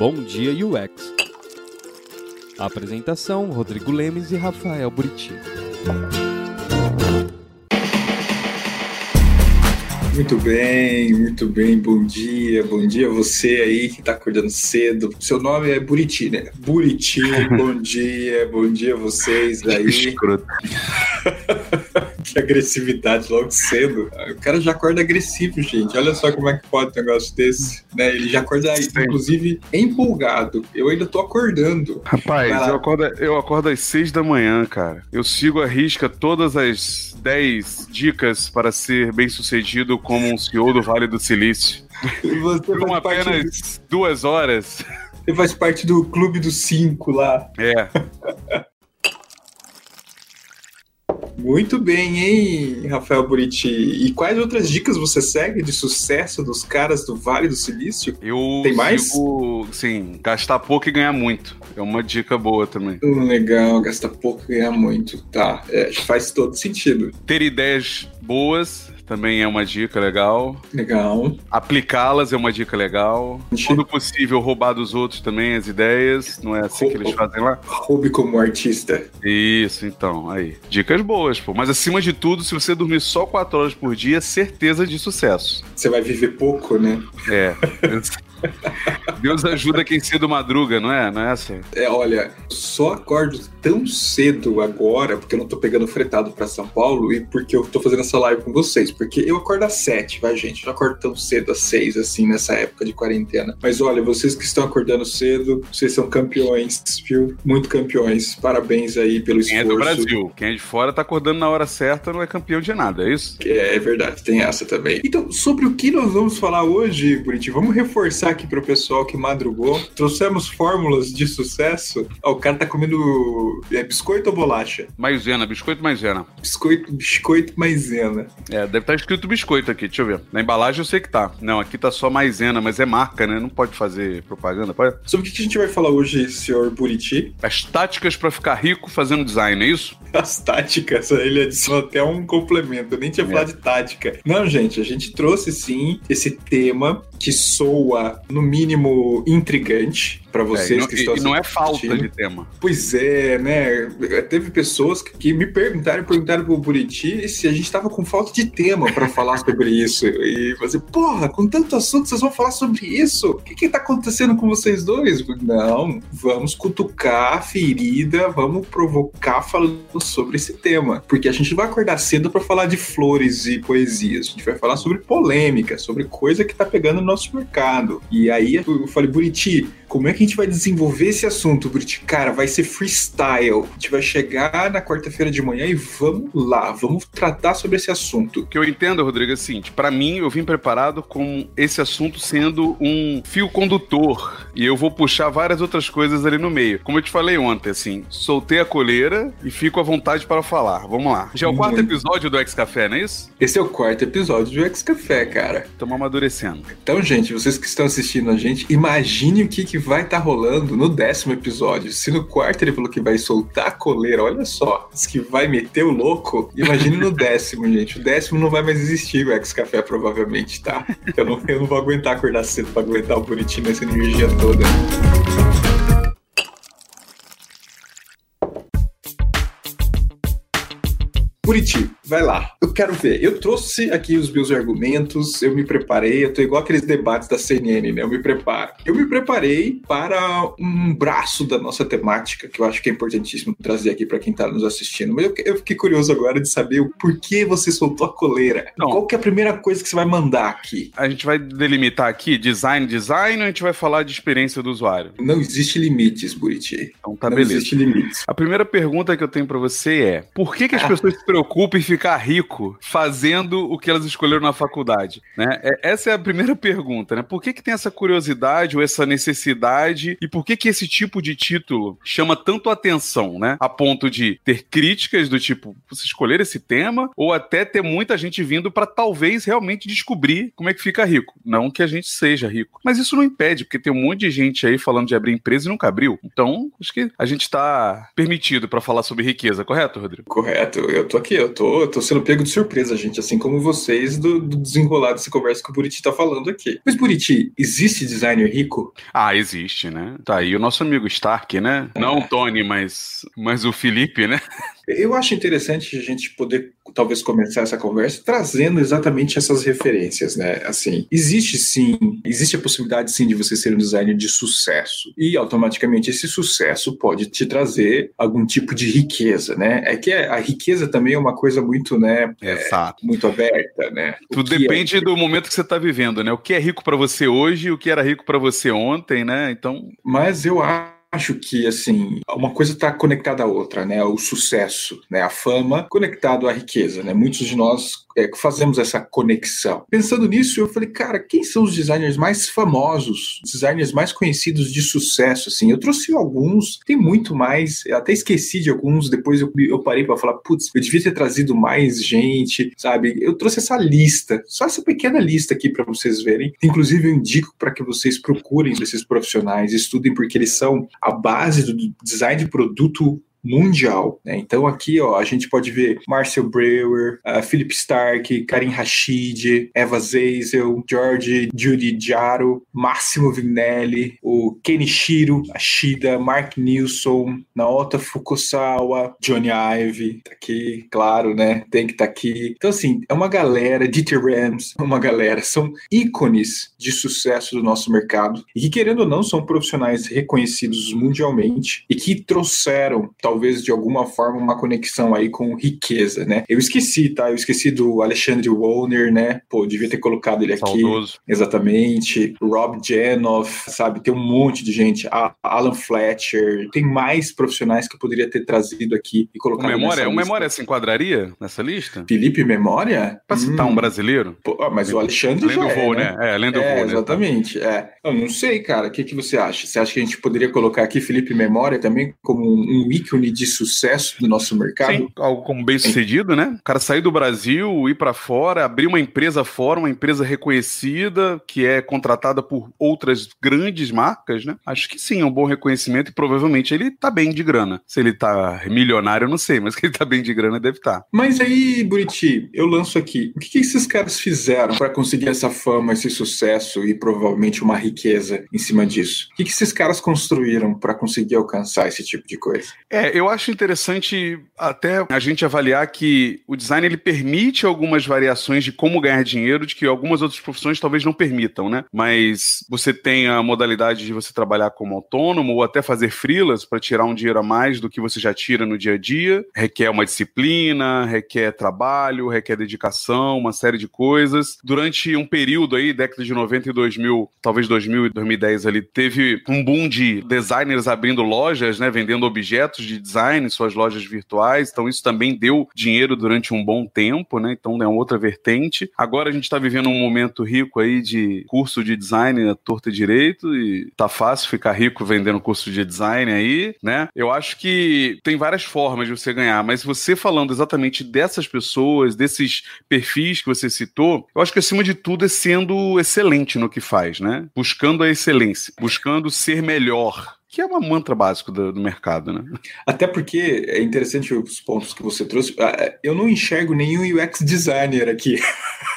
Bom Dia UX. apresentação: Rodrigo Lemes e Rafael Buriti. Muito bem, muito bem. Bom dia, bom dia você aí que tá acordando cedo. Seu nome é Buriti, né? Buriti, bom dia, bom dia vocês aí. Escroto. Que agressividade logo cedo. O cara já acorda agressivo, gente. Olha só como é que pode um negócio desse. Né? Ele já acorda, inclusive, empolgado. Eu ainda tô acordando. Rapaz, eu acordo, eu acordo às seis da manhã, cara. Eu sigo a risca todas as 10 dicas para ser bem sucedido como um CEO do Vale do Silício. Você Por apenas duas horas. você faz parte do clube dos cinco lá. É. Muito bem, hein, Rafael Buriti? E quais outras dicas você segue de sucesso dos caras do Vale do Silício? Eu Tem mais? sigo, sim, gastar pouco e ganhar muito. É uma dica boa também. Hum, Legal, gasta pouco e ganha muito. Tá, é, faz todo sentido. Ter ideias boas também é uma dica legal. Legal. Aplicá-las é uma dica legal. Quando possível, roubar dos outros também as ideias. Não é assim que eles fazem lá? Hobby como artista. Isso, então, aí. Dicas boas, pô. Mas acima de tudo, se você dormir só 4 horas por dia, certeza de sucesso. Você vai viver pouco, né? É. Deus ajuda quem cedo madruga, não é? Não é essa? É, olha, só acordo tão cedo agora, porque eu não tô pegando fretado pra São Paulo e porque eu tô fazendo essa live com vocês. Porque eu acordo às sete, vai, gente. Eu não acordo tão cedo às seis, assim, nessa época de quarentena. Mas olha, vocês que estão acordando cedo, vocês são campeões, viu? Muito campeões. Parabéns aí pelo Quem é esforço. do Brasil, quem é de fora tá acordando na hora certa, não é campeão de nada, é isso? É, é verdade, tem essa também. Então, sobre o que nós vamos falar hoje, Buriti? Vamos reforçar aqui pro pessoal que madrugou. Trouxemos fórmulas de sucesso. Ó, o cara tá comendo é, biscoito ou bolacha? Maisena, biscoito maisena. Biscoito, biscoito maisena. É, deve estar escrito biscoito aqui, deixa eu ver. Na embalagem eu sei que tá. Não, aqui tá só maisena, mas é marca, né? Não pode fazer propaganda, pode? Sobre o que a gente vai falar hoje, senhor Buriti? As táticas pra ficar rico fazendo design, é isso? As táticas, ele adicionou até um complemento. Eu nem tinha É. falado de tática. Não, gente, a gente trouxe sim esse tema que soa, no mínimo, intrigante para É, vocês não, que estão e não é falta de tema. Pois é, né? Teve pessoas que, que me perguntaram, perguntaram pro Buriti se a gente tava com falta de tema para falar sobre isso. E você, porra, com tanto assunto, vocês vão falar sobre isso? O que que tá acontecendo com vocês dois? Não, vamos cutucar a ferida, vamos provocar falando sobre esse tema. Porque a gente vai acordar cedo para falar de flores e poesias. A gente vai falar sobre polêmica, sobre coisa que tá pegando no nosso mercado. E aí eu falei, Buriti, como é que a gente vai desenvolver esse assunto, Buriti? Cara, vai ser freestyle. A gente vai chegar na quarta-feira de manhã e vamos lá, vamos tratar sobre esse assunto. O que eu entendo, Rodrigo, é o seguinte: pra mim, eu vim preparado com esse assunto sendo um fio condutor. E eu vou puxar várias outras coisas ali no meio. Como eu te falei ontem, assim, soltei a coleira e fico à vontade para falar. Vamos lá. Já é o quarto Muito. episódio do X Café, não é isso? Esse é o quarto episódio do X Café, cara. Estamos amadurecendo. Então, gente, vocês que estão assistindo a gente, imagine o que, que vai estar rolando no décimo episódio. Se no quarto ele falou que vai soltar a coleira, olha só, diz que vai meter o louco, imagine no décimo, gente. O décimo não vai mais existir o X Café, provavelmente, tá? Eu não, eu não vou aguentar acordar cedo pra aguentar o bonitinho nessa energia toda. Buriti, vai lá. Eu quero ver. Eu trouxe aqui os meus argumentos, eu me preparei, eu tô igual aqueles debates da CNN, né? Eu me preparo. Eu me preparei para um braço da nossa temática, que eu acho que é importantíssimo trazer aqui para quem tá nos assistindo. Mas eu, eu fiquei curioso agora de saber o porquê você soltou a coleira. Não. Qual que é a primeira coisa que você vai mandar aqui? A gente vai delimitar aqui design, design, ou a gente vai falar de experiência do usuário? Não existe limites, Buriti. Então tá Não beleza. existe limites. A primeira pergunta que eu tenho pra você é: por que, que as pessoas se preocupam em ficar rico fazendo o que elas escolheram na faculdade? Né? É- essa é a primeira pergunta, né? Por que, que tem essa curiosidade ou essa necessidade e por que, que esse tipo de título chama tanto atenção, né? A ponto de ter críticas do tipo, você escolher esse tema, ou até ter muita gente vindo pra talvez realmente descobrir como é que fica rico. Não que a gente seja rico. Mas isso não impede, porque tem um monte de gente aí falando de abrir empresa e nunca abriu. Então, acho que a gente tá permitido pra falar sobre riqueza, correto, Rodrigo? Correto, eu tô aqui, eu tô, tô sendo pego de surpresa, gente, assim como vocês do, do desenrolar dessa conversa que o Buriti tá falando aqui. Mas, Buriti, existe designer rico? Ah, existe, né? Tá aí o nosso amigo Stark, né? Não o Tony, mas, mas o Felipe, né? Eu acho interessante a gente poder talvez começar essa conversa trazendo exatamente essas referências, né? Assim, existe sim, existe a possibilidade sim de você ser um designer de sucesso e automaticamente esse sucesso pode te trazer algum tipo de riqueza, né? É que a riqueza também é uma coisa muito, né? Exato. É, muito aberta, né? Tudo depende é... do momento que você está vivendo, né? O que é rico para você hoje e o que era rico para você ontem, né? Então. Mas eu acho acho que assim uma coisa está conectada à outra, né? O sucesso, né? A fama conectado à riqueza, né? Muitos de nós é, fazemos essa conexão. Pensando nisso, eu falei, cara, quem são os designers mais famosos, designers mais conhecidos de sucesso? Assim, eu trouxe alguns, tem muito mais. Eu até esqueci de alguns. Depois eu, eu parei para falar, putz, eu devia ter trazido mais gente, sabe? Eu trouxe essa lista, só essa pequena lista aqui para vocês verem. Inclusive, eu indico para que vocês procurem esses profissionais, estudem porque eles são a base do design de produto mundial. Né? Então aqui ó, a gente pode ver Marcel Brewer, uh, Philip Stark, Karim Rashid, Eva Zazel, George Judy Jaro, Máximo Vignelli, o Kenichiro Ashida, Mark Nilsson, Naota Fukusawa, Johnny Ive, tá aqui, claro, né? Tem que estar tá aqui. Então assim, é uma galera, Dieter Rams, uma galera, são ícones de sucesso do nosso mercado e que querendo ou não são profissionais reconhecidos mundialmente e que trouxeram talvez de alguma forma uma conexão aí com riqueza, né? Eu esqueci, tá? Eu esqueci do Alexandre Wollner, né? Pô, devia ter colocado ele aqui. Saudoso. Exatamente. Rob Janoff, sabe? Tem um monte de gente. A Alan Fletcher. Tem mais profissionais que eu poderia ter trazido aqui e colocado o memória, O Memória se enquadraria nessa lista? Felipe Memória? Pra citar hum. um brasileiro? Pô, mas o Alexandre além já do voo, é, né? né? É, além do é, voo, né? Exatamente, é. Eu não sei, cara. O que, que você acha? Você acha que a gente poderia colocar aqui Felipe Memória também como um ícone ícone de sucesso do nosso mercado. Sim, algo como bem sucedido, né? O cara sair do Brasil, ir para fora, abrir uma empresa fora, uma empresa reconhecida, que é contratada por outras grandes marcas, né? Acho que sim, é um bom reconhecimento e provavelmente ele tá bem de grana. Se ele tá milionário, eu não sei, mas que ele tá bem de grana deve estar. Tá. Mas aí, Buriti, eu lanço aqui. O que, que esses caras fizeram para conseguir essa fama, esse sucesso e provavelmente uma riqueza em cima disso? O que, que esses caras construíram para conseguir alcançar esse tipo de coisa? É, eu acho interessante até a gente avaliar que o design ele permite algumas variações de como ganhar dinheiro, de que algumas outras profissões talvez não permitam, né? Mas você tem a modalidade de você trabalhar como autônomo ou até fazer freelas para tirar um dinheiro a mais do que você já tira no dia a dia. Requer uma disciplina, requer trabalho, requer dedicação, uma série de coisas. Durante um período aí, década de 90 e 2000, talvez 2000 e 2010 ali, teve um boom de designers abrindo lojas, né, vendendo objetos de design, suas lojas virtuais, então isso também deu dinheiro durante um bom tempo, né? Então é uma outra vertente. Agora a gente está vivendo um momento rico aí de curso de design a torta e direito e tá fácil ficar rico vendendo curso de design aí, né? Eu acho que tem várias formas de você ganhar, mas você falando exatamente dessas pessoas, desses perfis que você citou, eu acho que acima de tudo é sendo excelente no que faz, né? Buscando a excelência, buscando ser melhor, que é uma mantra básico do, do, mercado, né? Até porque é interessante os pontos que você trouxe. Ah, eu não enxergo nenhum UX designer aqui.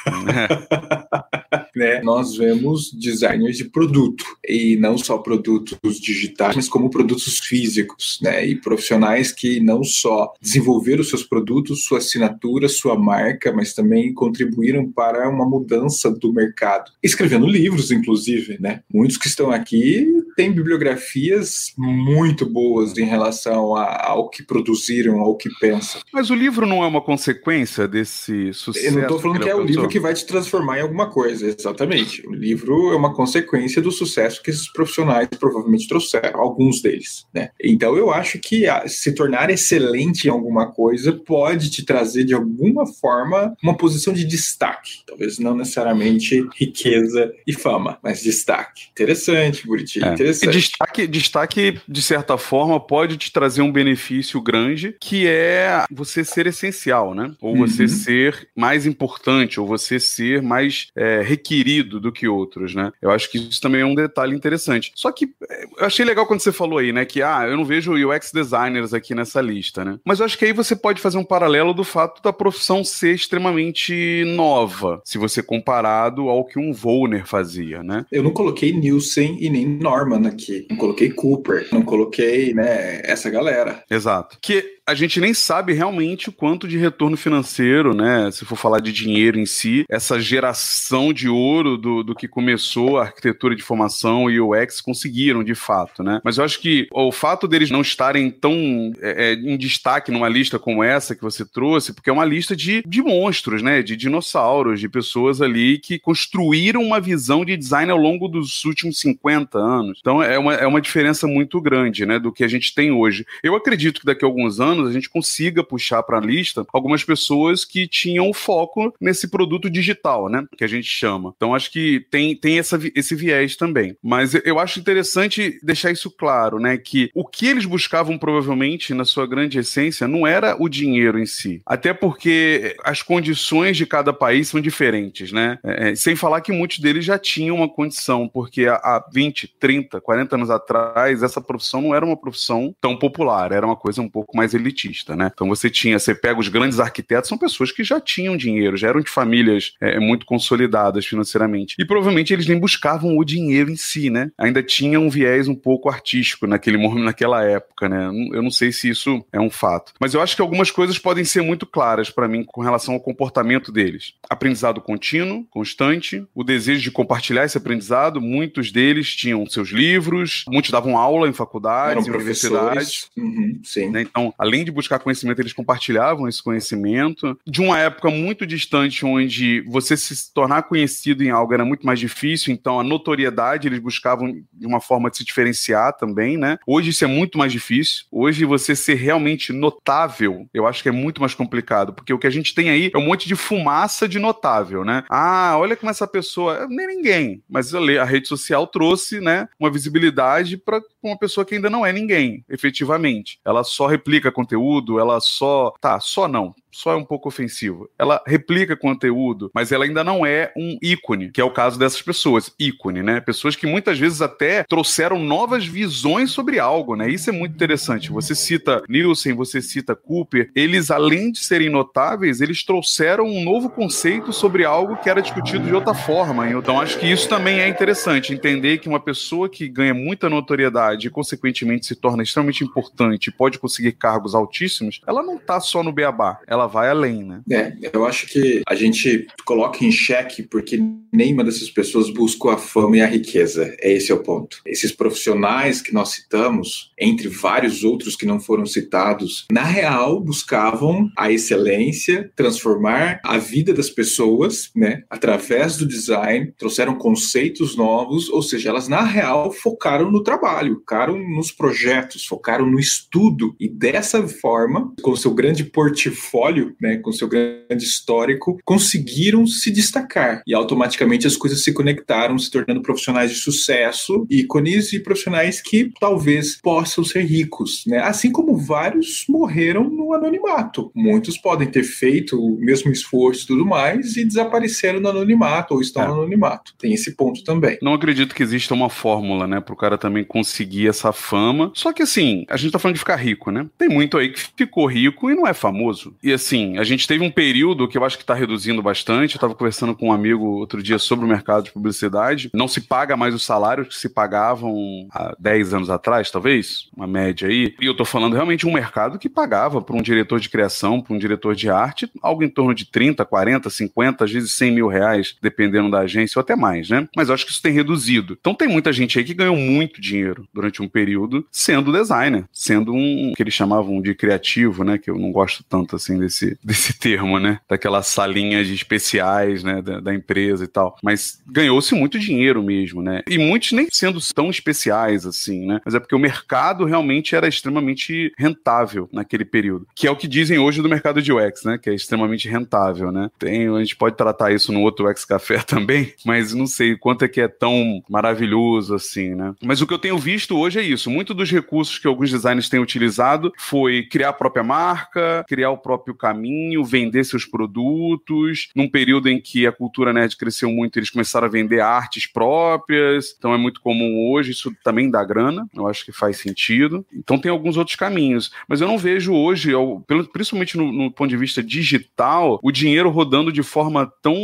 É. né? Nós vemos designers de produto e não só produtos digitais, mas como produtos físicos, né? E profissionais que não só desenvolveram seus produtos, sua assinatura, sua marca, mas também contribuíram para uma mudança do mercado, escrevendo livros, inclusive, né? Muitos que estão aqui têm bibliografias muito boas em relação a, ao que produziram, ao que pensam. Mas o livro não é uma consequência desse sucesso? Eu não estou falando que, que é o livro que vai te transformar em alguma coisa, exatamente. O livro é uma consequência do sucesso que esses profissionais provavelmente trouxeram, alguns deles. Né? Então eu acho que se tornar excelente em alguma coisa pode te trazer de alguma forma uma posição de destaque. Talvez não necessariamente riqueza e fama, mas destaque. Interessante, Buriti, é. interessante. E destaque, destaque de certa forma, pode te trazer um benefício grande, que é você ser essencial, né? Ou você uhum. ser mais importante, ou você ser mais é, querido do que outros, né? Eu acho que isso também é um detalhe interessante. Só que é, eu achei legal quando você falou aí, né, que ah, eu não vejo UX designers aqui nessa lista, né? Mas eu acho que aí você pode fazer um paralelo do fato da profissão ser extremamente nova, se você comparado ao que um Volner fazia, né? Eu não coloquei Nielsen e nem Norman aqui. Não coloquei Cooper, não coloquei, né, essa galera. Exato. Que a gente nem sabe realmente o quanto de retorno financeiro, né? Se for falar de dinheiro em si, essa geração de ouro do, do que começou a arquitetura de formação e o UX conseguiram, de fato, né? Mas eu acho que o fato deles não estarem tão é, é, em destaque numa lista como essa que você trouxe, porque é uma lista de, de monstros, né? De dinossauros, de pessoas ali que construíram uma visão de design ao longo dos últimos 50 anos. Então é uma, é uma diferença muito grande, né? Do que a gente tem hoje. Eu acredito que daqui a alguns anos anos a gente consiga puxar para a lista algumas pessoas que tinham foco nesse produto digital, né? Que a gente chama. Então acho que tem, tem essa, esse viés também. Mas eu acho interessante deixar isso claro, né? Que o que eles buscavam provavelmente na sua grande essência não era o dinheiro em si. Até porque as condições de cada país são diferentes, né? É, é sem falar que muitos deles já tinham uma condição, porque há 20, 30, 40 anos atrás, essa profissão não era uma profissão tão popular, era uma coisa um pouco mais elitista, né? Então você tinha, você pega os grandes arquitetos, são pessoas que já tinham dinheiro, já eram de famílias é, muito consolidadas financeiramente. E provavelmente eles nem buscavam o dinheiro em si, né? Ainda tinha um viés um pouco artístico naquele momento, naquela época, né? Eu não sei se isso é um fato. Mas eu acho que algumas coisas podem ser muito claras para mim com relação ao comportamento deles. Aprendizado contínuo, constante, o desejo de compartilhar esse aprendizado. Muitos deles tinham seus livros, muitos davam aula em faculdades, em universidades. Uhum, sim. Né? Então, além além de buscar conhecimento, eles compartilhavam esse conhecimento. De uma época muito distante, onde você se tornar conhecido em algo era muito mais difícil, então a notoriedade eles buscavam de uma forma de se diferenciar também, né? Hoje isso é muito mais difícil. Hoje você ser realmente notável, eu acho que é muito mais complicado, porque o que a gente tem aí é um monte de fumaça de notável, né? Ah, olha como essa pessoa, nem ninguém, mas a rede social trouxe, né, uma visibilidade para uma pessoa que ainda não é ninguém, efetivamente. Ela só replica conteúdo, ela só. Tá, só não só é um pouco ofensivo. Ela replica conteúdo, mas ela ainda não é um ícone, que é o caso dessas pessoas. Ícone, né? Pessoas que muitas vezes até trouxeram novas visões sobre algo, né? Isso é muito interessante. Você cita Nielsen, você cita Cooper, eles, além de serem notáveis, eles trouxeram um novo conceito sobre algo que era discutido de outra forma. Então, acho que isso também é interessante, entender que uma pessoa que ganha muita notoriedade e, consequentemente, se torna extremamente importante pode conseguir cargos altíssimos, ela não está só no beabá, ela ela vai além, né? É, eu acho que a gente coloca em xeque porque nenhuma dessas pessoas buscou a fama e a riqueza. É esse é o ponto. Esses profissionais que nós citamos, entre vários outros que não foram citados, na real buscavam a excelência, transformar a vida das pessoas, né, através do design, trouxeram conceitos novos, ou seja, elas na real focaram no trabalho, focaram nos projetos, focaram no estudo e dessa forma, com seu grande portfólio né, com seu grande histórico, conseguiram se destacar e automaticamente as coisas se conectaram, se tornando profissionais de sucesso, ícones e profissionais que talvez possam ser ricos, né? Assim como vários morreram no anonimato. Muitos podem ter feito o mesmo esforço e tudo mais e desapareceram no anonimato ou estão é. no anonimato. Tem esse ponto também. Não acredito que exista uma fórmula, né, pro cara também conseguir essa fama. Só que assim, a gente tá falando de ficar rico, né? Tem muito aí que ficou rico e não é famoso. E assim, a gente teve um período que eu acho que está reduzindo bastante. Eu estava conversando com um amigo outro dia sobre o mercado de publicidade. Não se paga mais os salários que se pagavam há 10 anos atrás, talvez, uma média aí. E eu estou falando realmente um mercado que pagava para um diretor de criação, para um diretor de arte, algo em torno de 30, 40, 50, às vezes 100 mil reais, dependendo da agência, ou até mais, né? Mas eu acho que isso tem reduzido. Então tem muita gente aí que ganhou muito dinheiro durante um período sendo designer, sendo um que eles chamavam de criativo, né? Que eu não gosto tanto assim desse desse, termo, né? Daquelas salinhas especiais, né? Da, da empresa e tal. Mas ganhou-se muito dinheiro mesmo, né? E muitos nem sendo tão especiais assim, né? Mas é porque o mercado realmente era extremamente rentável naquele período. Que é o que dizem hoje do mercado de UX, né? Que é extremamente rentável, né? Tem, a gente pode tratar isso no outro UX Café também, mas não sei quanto é que é tão maravilhoso assim, né? Mas o que eu tenho visto hoje é isso. Muito dos recursos que alguns designers têm utilizado foi criar a própria marca, criar o próprio próprio caminho, vender seus produtos. Num período em que a cultura nerd cresceu muito, eles começaram a vender artes próprias. Então é muito comum hoje, isso também dá grana. Eu acho que faz sentido. Então tem alguns outros caminhos. Mas eu não vejo hoje, principalmente no, no ponto de vista digital, o dinheiro rodando de forma tão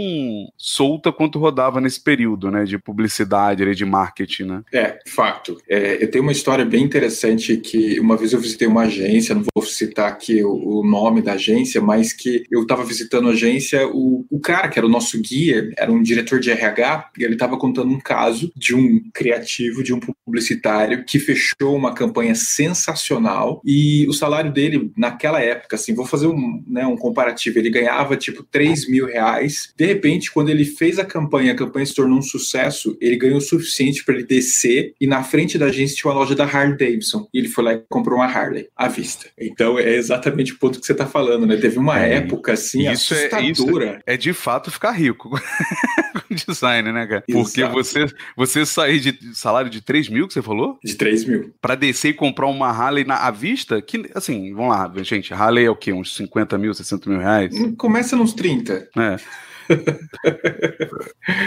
solta quanto rodava nesse período, né? De publicidade, de marketing, né? É, fato. É, eu tenho uma história bem interessante que uma vez eu visitei uma agência, não vou citar aqui o, o nome da agência, mas que eu estava visitando a agência, o, o cara que era o nosso guia, era um diretor de RH, e ele estava contando um caso de um criativo, de um publicitário que fechou uma campanha sensacional e o salário dele naquela época, assim, vou fazer um, né, um comparativo, ele ganhava tipo 3 mil reais. De repente, quando ele fez a campanha, a campanha se tornou um sucesso, ele ganhou o suficiente para ele descer e na frente da agência tinha uma loja da Harley Davidson e ele foi lá e comprou uma Harley à vista. Então é exatamente o ponto que você está falando, né? Teve uma é, época assim isso assustadora. É, isso é de fato ficar rico com design, né, cara? Porque você, você sair de salário de 3 mil que você falou? De 3 mil. Para descer e comprar uma Harley na, à vista, que assim, vamos lá, gente, Harley é o quê? Uns 50 mil, 60 mil reais? Começa nos 30. É.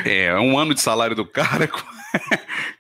é, um ano de salário do cara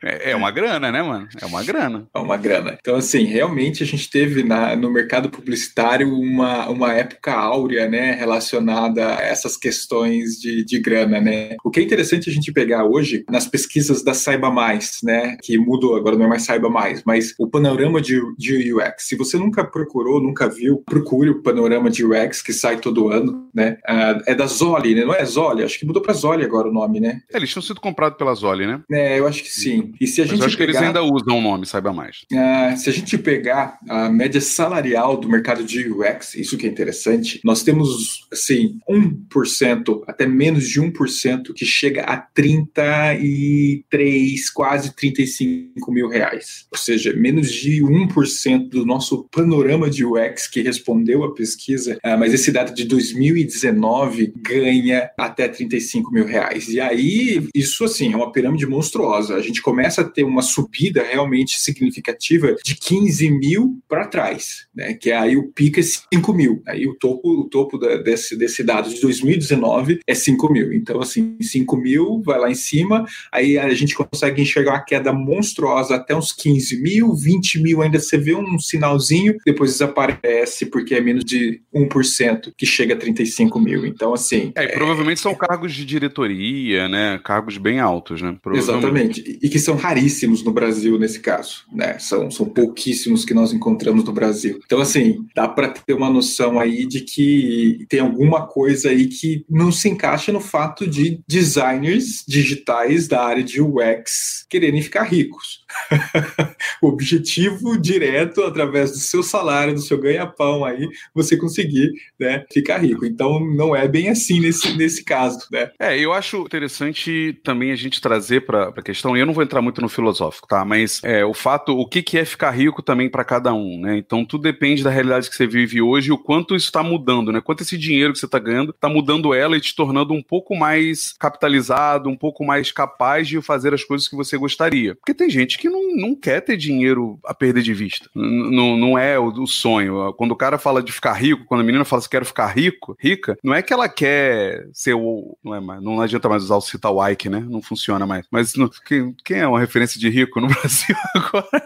É, é uma grana, né, mano? É uma grana. É uma grana. Então, assim, realmente a gente teve na, no mercado publicitário uma, uma época áurea, né, relacionada a essas questões de, de grana, né? O que é interessante a gente pegar hoje nas pesquisas da Saiba Mais, né, que mudou, agora não é mais Saiba Mais, mas o panorama de, de UX. Se você nunca procurou, nunca viu, procure o panorama de UX que sai todo ano, né? Uh, é da Zoli, né? Não é Zoli, acho que mudou para Zoli agora o nome, né? É, eles tinham sido comprados pela Zoli, né? É, eu acho que sim. E se a Mas gente eu acho pegar, que eles ainda usam o nome, saiba mais. Uh, se a gente pegar a média salarial do mercado de UX, isso que é interessante, nós temos, assim, 1%, até menos de 1%, que chega a 33, quase 35 mil reais. Ou seja, menos de 1% do nosso panorama de UX que respondeu a pesquisa, uh, mas esse dado de 2019 ganha até 35 mil reais. E aí, isso, assim, é uma pirâmide monstruosa a gente começa a ter uma subida realmente significativa de 15 mil para trás, né? Que aí o pico é 5 mil. Aí o topo, o topo da, desse, desse dado de 2019 é 5 mil. Então, assim, 5 mil vai lá em cima, aí a gente consegue enxergar uma queda monstruosa até uns 15 mil, 20 mil ainda você vê um sinalzinho, depois desaparece porque é menos de 1% que chega a 35 mil. Então, assim. É, é... provavelmente são cargos de diretoria, né? Cargos bem altos, né? Exatamente. Exatamente. E que são raríssimos no Brasil nesse caso, né? São, são pouquíssimos que nós encontramos no Brasil. Então, assim, dá para ter uma noção aí de que tem alguma coisa aí que não se encaixa no fato de designers digitais da área de UX quererem ficar ricos. o objetivo direto, através do seu salário, do seu ganha-pão aí, você conseguir né, ficar rico. Então, não é bem assim nesse, nesse caso, né? É, eu acho interessante também a gente trazer para a questão, e eu não vou entrar muito no filosófico, tá? Mas é, o fato, o que, que é ficar rico também para cada um, né? Então, tudo depende da realidade que você vive hoje e o quanto isso está mudando, né? Quanto esse dinheiro que você está ganhando está mudando ela e te tornando um pouco mais capitalizado, um pouco mais capaz de fazer as coisas que você gostaria. Porque tem gente que não, não quer ter dinheiro a perder de vista. N não é o, o, sonho. Quando o cara fala de ficar rico, quando a menina fala que quero ficar rico, rica, não é que ela quer ser o. Não, é mais, não adianta mais usar o citar o Ike, né? Não funciona mais. Mas no, quem, quem, é uma referência de rico no Brasil agora?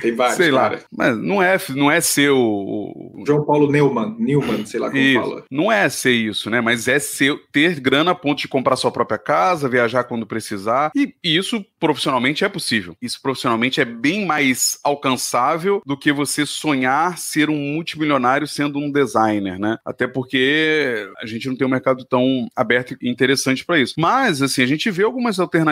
Tem vários, sei lá. Mas não é, não é ser o, o... João Paulo Neumann, Neumann, sei lá como isso. fala. Não é ser isso, né? Mas é ser, ter grana a ponto de comprar sua própria casa, viajar quando precisar. E, e isso profissionalmente é possível. Isso profissionalmente é bem mais alcançável do que você sonhar ser um multimilionário sendo um designer, né? Até porque a gente não tem um mercado tão aberto e interessante para isso. Mas, assim, a gente vê algumas alternativas.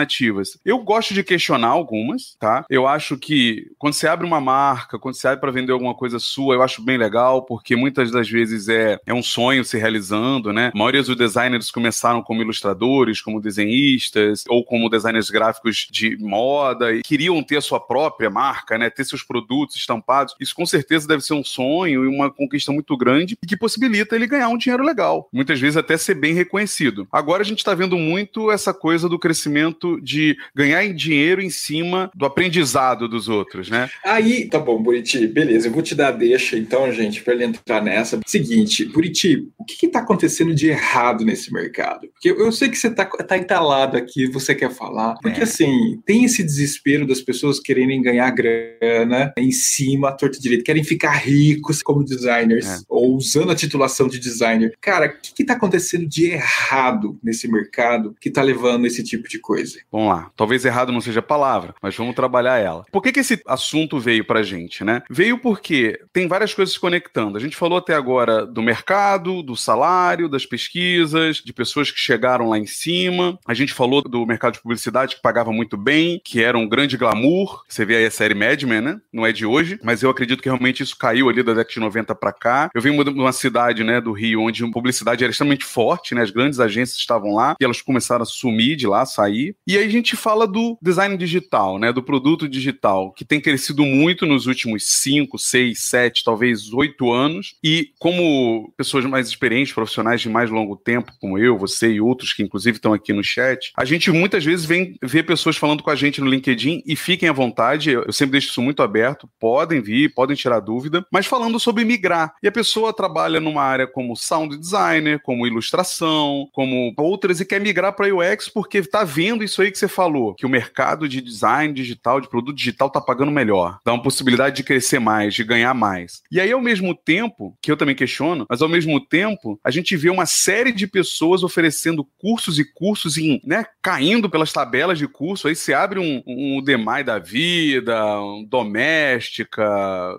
Eu gosto de questionar algumas, tá? Eu acho que quando você abre uma marca, quando você abre para vender alguma coisa sua, eu acho bem legal, porque muitas das vezes é, é um sonho se realizando, né? A maioria dos designers começaram como ilustradores, como desenhistas, ou como designers gráficos de moda e queriam ter a sua própria marca, né? Ter seus produtos estampados. Isso com certeza deve ser um sonho e uma conquista muito grande e que possibilita ele ganhar um dinheiro legal. Muitas vezes até ser bem reconhecido. Agora a gente está vendo muito essa coisa do crescimento de ganhar dinheiro em cima do aprendizado dos outros, né? Aí, tá bom, Buriti, beleza, eu vou te dar deixa então, gente, para ele entrar nessa. Seguinte, Buriti, o que está acontecendo de errado nesse mercado? Porque eu sei que você tá, tá entalado aqui, você quer falar, porque é. assim, tem esse desespero das pessoas quererem ganhar grana em cima, a torta direito, querem ficar ricos como designers, é. ou usando a titulação de designer. Cara, o que está acontecendo de errado nesse mercado que está levando esse tipo de coisa? Vamos lá, talvez errado não seja a palavra, mas vamos trabalhar ela. Por que, que esse assunto veio pra gente, né? Veio porque tem várias coisas se conectando. A gente falou até agora do mercado, do salário, das pesquisas, de pessoas que chegaram lá em cima. A gente falou do mercado de publicidade que pagava muito bem, que era um grande glamour. Você vê aí a série Mad Men, né? Não é de hoje, mas eu acredito que realmente isso caiu ali da década de 90 para cá. Eu venho de uma cidade, né, do Rio, onde a publicidade era extremamente forte, né? As grandes agências estavam lá e elas começaram a sumir de lá, sair. E aí a gente fala do design digital, né? Do produto digital, que tem crescido muito nos últimos 5, 6, 7, talvez 8 anos. E como pessoas mais experientes, profissionais de mais longo tempo, como eu, você e outros que inclusive estão aqui no chat, a gente muitas vezes vem ver pessoas falando com a gente no LinkedIn e fiquem à vontade, eu sempre deixo isso muito aberto, podem vir, podem tirar dúvida, mas falando sobre migrar. E a pessoa trabalha numa área como sound designer, como ilustração, como outras e quer migrar para UX porque está vendo isso aí que você falou, que o mercado de design digital, de produto digital está pagando melhor, dá uma possibilidade de crescer mais, de ganhar mais. E aí ao mesmo tempo, que eu também questiono, mas ao mesmo tempo, a gente vê uma série de pessoas oferecendo cursos e cursos em, né, caindo pelas tabelas de curso, aí você abre um, um Demai da vida, um Doméstica,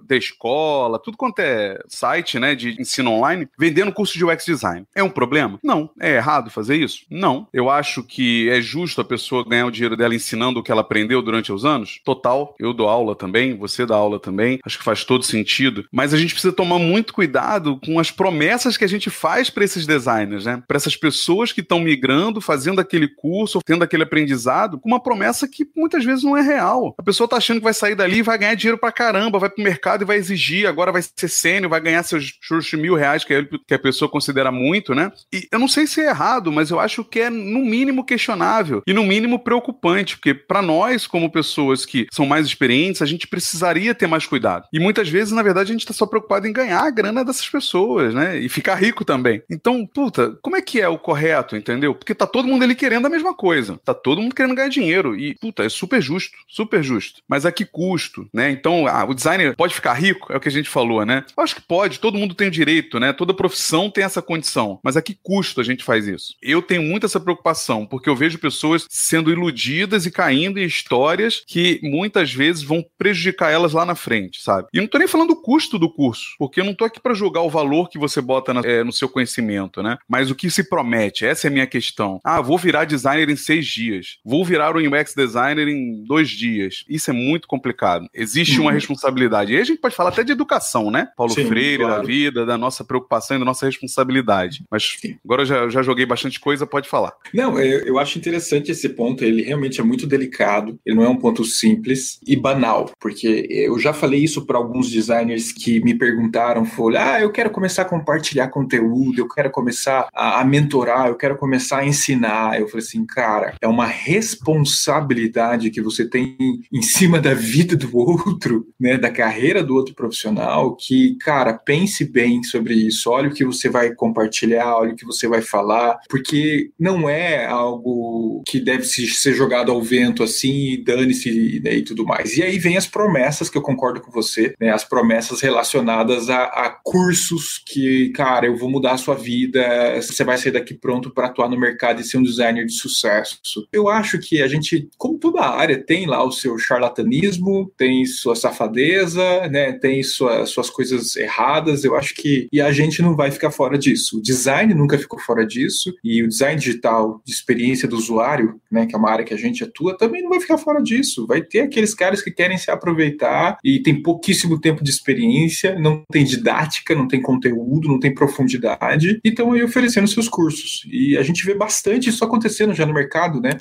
da escola, tudo quanto é site, né, de ensino online, vendendo curso de UX design. É um problema? Não. É errado fazer isso? Não. Eu acho que é justo a pessoa ganhar o dinheiro dela ensinando o que ela aprendeu durante os anos? Total. Eu dou aula também, você dá aula também. Acho que faz todo sentido. Mas a gente precisa tomar muito cuidado com as promessas que a gente faz para esses designers, né? Para essas pessoas que estão migrando, fazendo aquele curso, tendo aquele aprendizado, com uma promessa que muitas vezes não é real. A pessoa tá achando que vai sair dali e vai ganhar dinheiro pra caramba, vai pro mercado e vai exigir, agora vai ser sênior, vai ganhar seus, seus mil reais, que, é, que a pessoa considera muito, né? E eu não sei se é errado, mas eu acho que é no mínimo questionável e no mínimo preocupante, porque para nós, como pessoas que são mais experientes, a gente precisaria ter mais cuidado. E muitas vezes, na verdade, a gente tá só preocupado em ganhar a grana dessas pessoas, né? E ficar rico também. Então, puta, como é que é o correto, entendeu? Porque tá todo mundo ali querendo a mesma coisa. Tá todo mundo querendo ganhar dinheiro. E, puta, é super justo, super justo. Mas a que custo, né? Então, ah, o designer pode ficar rico? É o que a gente falou, né? Acho que pode, todo mundo tem o direito, né? Toda profissão tem essa condição. Mas a que custo a gente faz isso? Eu tenho muito essa preocupação, porque eu vejo pessoas sendo iludidas e caindo em histórias que muitas vezes vão prejudicar elas lá na frente, sabe? E não tô nem falando do custo do curso, porque eu não tô aqui para julgar o valor que você bota na, é, no seu conhecimento, né? Mas o que se promete, essa é a minha questão. Ah, vou virar designer em seis dias, vou virar um UX designer em dois dias. Isso é muito complicado. Existe uma uhum. responsabilidade. E aí a gente pode falar até de educação, né? Paulo Sim, Freire, claro. da vida, da nossa preocupação e da nossa responsabilidade. Mas Sim. agora eu já, já joguei bastante coisa, pode falar. Não, eu, eu acho interessante esse ponto. Ele realmente é muito delicado. Ele não é um ponto simples e banal, porque eu já falei isso para alguns designers que me perguntaram, foi, ah, eu quero começar a compartilhar conteúdo, eu quero começar a, a mentorar, eu quero começar a ensinar. Eu falei assim, cara, é uma responsabilidade que você tem em cima da vida do outro, né, da carreira do outro profissional, que, cara, pense bem sobre isso. Olha o que você vai compartilhar, olha o que você vai falar, porque não é algo que ser jogado ao vento assim e dane-se né, e tudo mais. E aí vem as promessas que eu concordo com você, né, as promessas relacionadas a, a cursos que, cara, eu vou mudar a sua vida, você vai sair daqui pronto para atuar no mercado e ser um designer de sucesso. Eu acho que a gente, como toda área, tem lá o seu charlatanismo, tem sua safadeza, né, tem sua, suas coisas erradas. Eu acho que e a gente não vai ficar fora disso. O design nunca ficou fora disso e o design digital de experiência do usuário, né, que é uma área que a gente atua, também não vai ficar fora disso. Vai ter aqueles caras que querem se aproveitar e tem pouquíssimo tempo de experiência, não tem didática, não tem conteúdo, não tem profundidade e estão aí oferecendo seus cursos. E a gente vê bastante isso acontecendo já no mercado, né?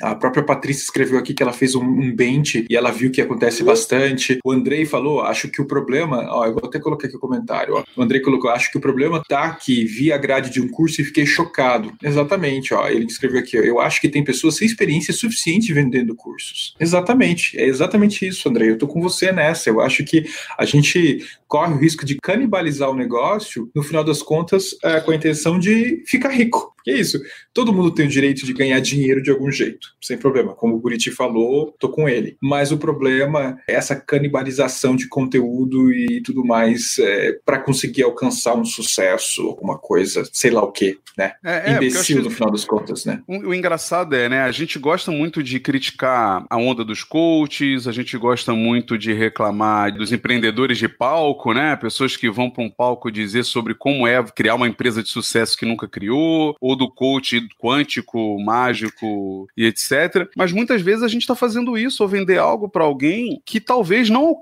A própria Patrícia escreveu aqui que ela fez um, um bench e ela viu que acontece bastante. O Andrei falou, acho que o problema, ó, eu vou até colocar aqui o comentário, ó. O Andrei colocou, acho que o problema tá que vi a grade de um curso e fiquei chocado. Exatamente, ó. Ele escreveu aqui, ó, eu acho que tem pessoas sem experiência suficiente vendendo cursos. Exatamente, é exatamente isso, Andrei. Eu tô com você nessa. Eu acho que a gente corre o risco de canibalizar o negócio, no final das contas, é, com a intenção de ficar rico. Que é isso? Todo mundo tem o direito de ganhar dinheiro de algum jeito, sem problema. Como o Buriti falou, tô com ele. Mas o problema é essa canibalização de conteúdo e tudo mais é, para conseguir alcançar um sucesso, alguma coisa, sei lá o quê, né? É, é, Imbecil no final das contas, né? O, o engraçado é, né? A gente gosta muito de criticar a onda dos coaches, a gente gosta muito de reclamar dos empreendedores de palco, né? Pessoas que vão para um palco dizer sobre como é criar uma empresa de sucesso que nunca criou, ou do coach quântico, mágico e etc. Mas muitas vezes a gente está fazendo isso ou vender algo para alguém que talvez não.